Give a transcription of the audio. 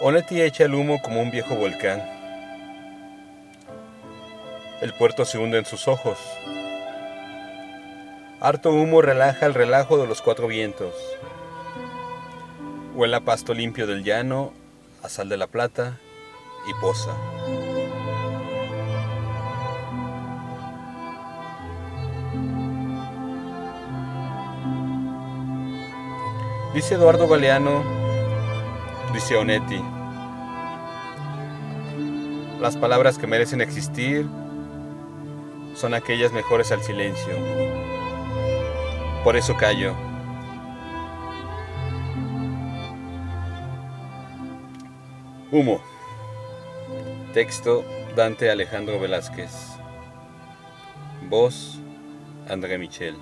Onetti echa el humo como un viejo volcán. El puerto se hunde en sus ojos. Harto humo relaja el relajo de los cuatro vientos. Huela pasto limpio del llano, a sal de la plata y poza. Dice Eduardo Galeano, dice Onetti, las palabras que merecen existir son aquellas mejores al silencio. Por eso callo. Humo. Texto Dante Alejandro Velázquez. Voz André Michel.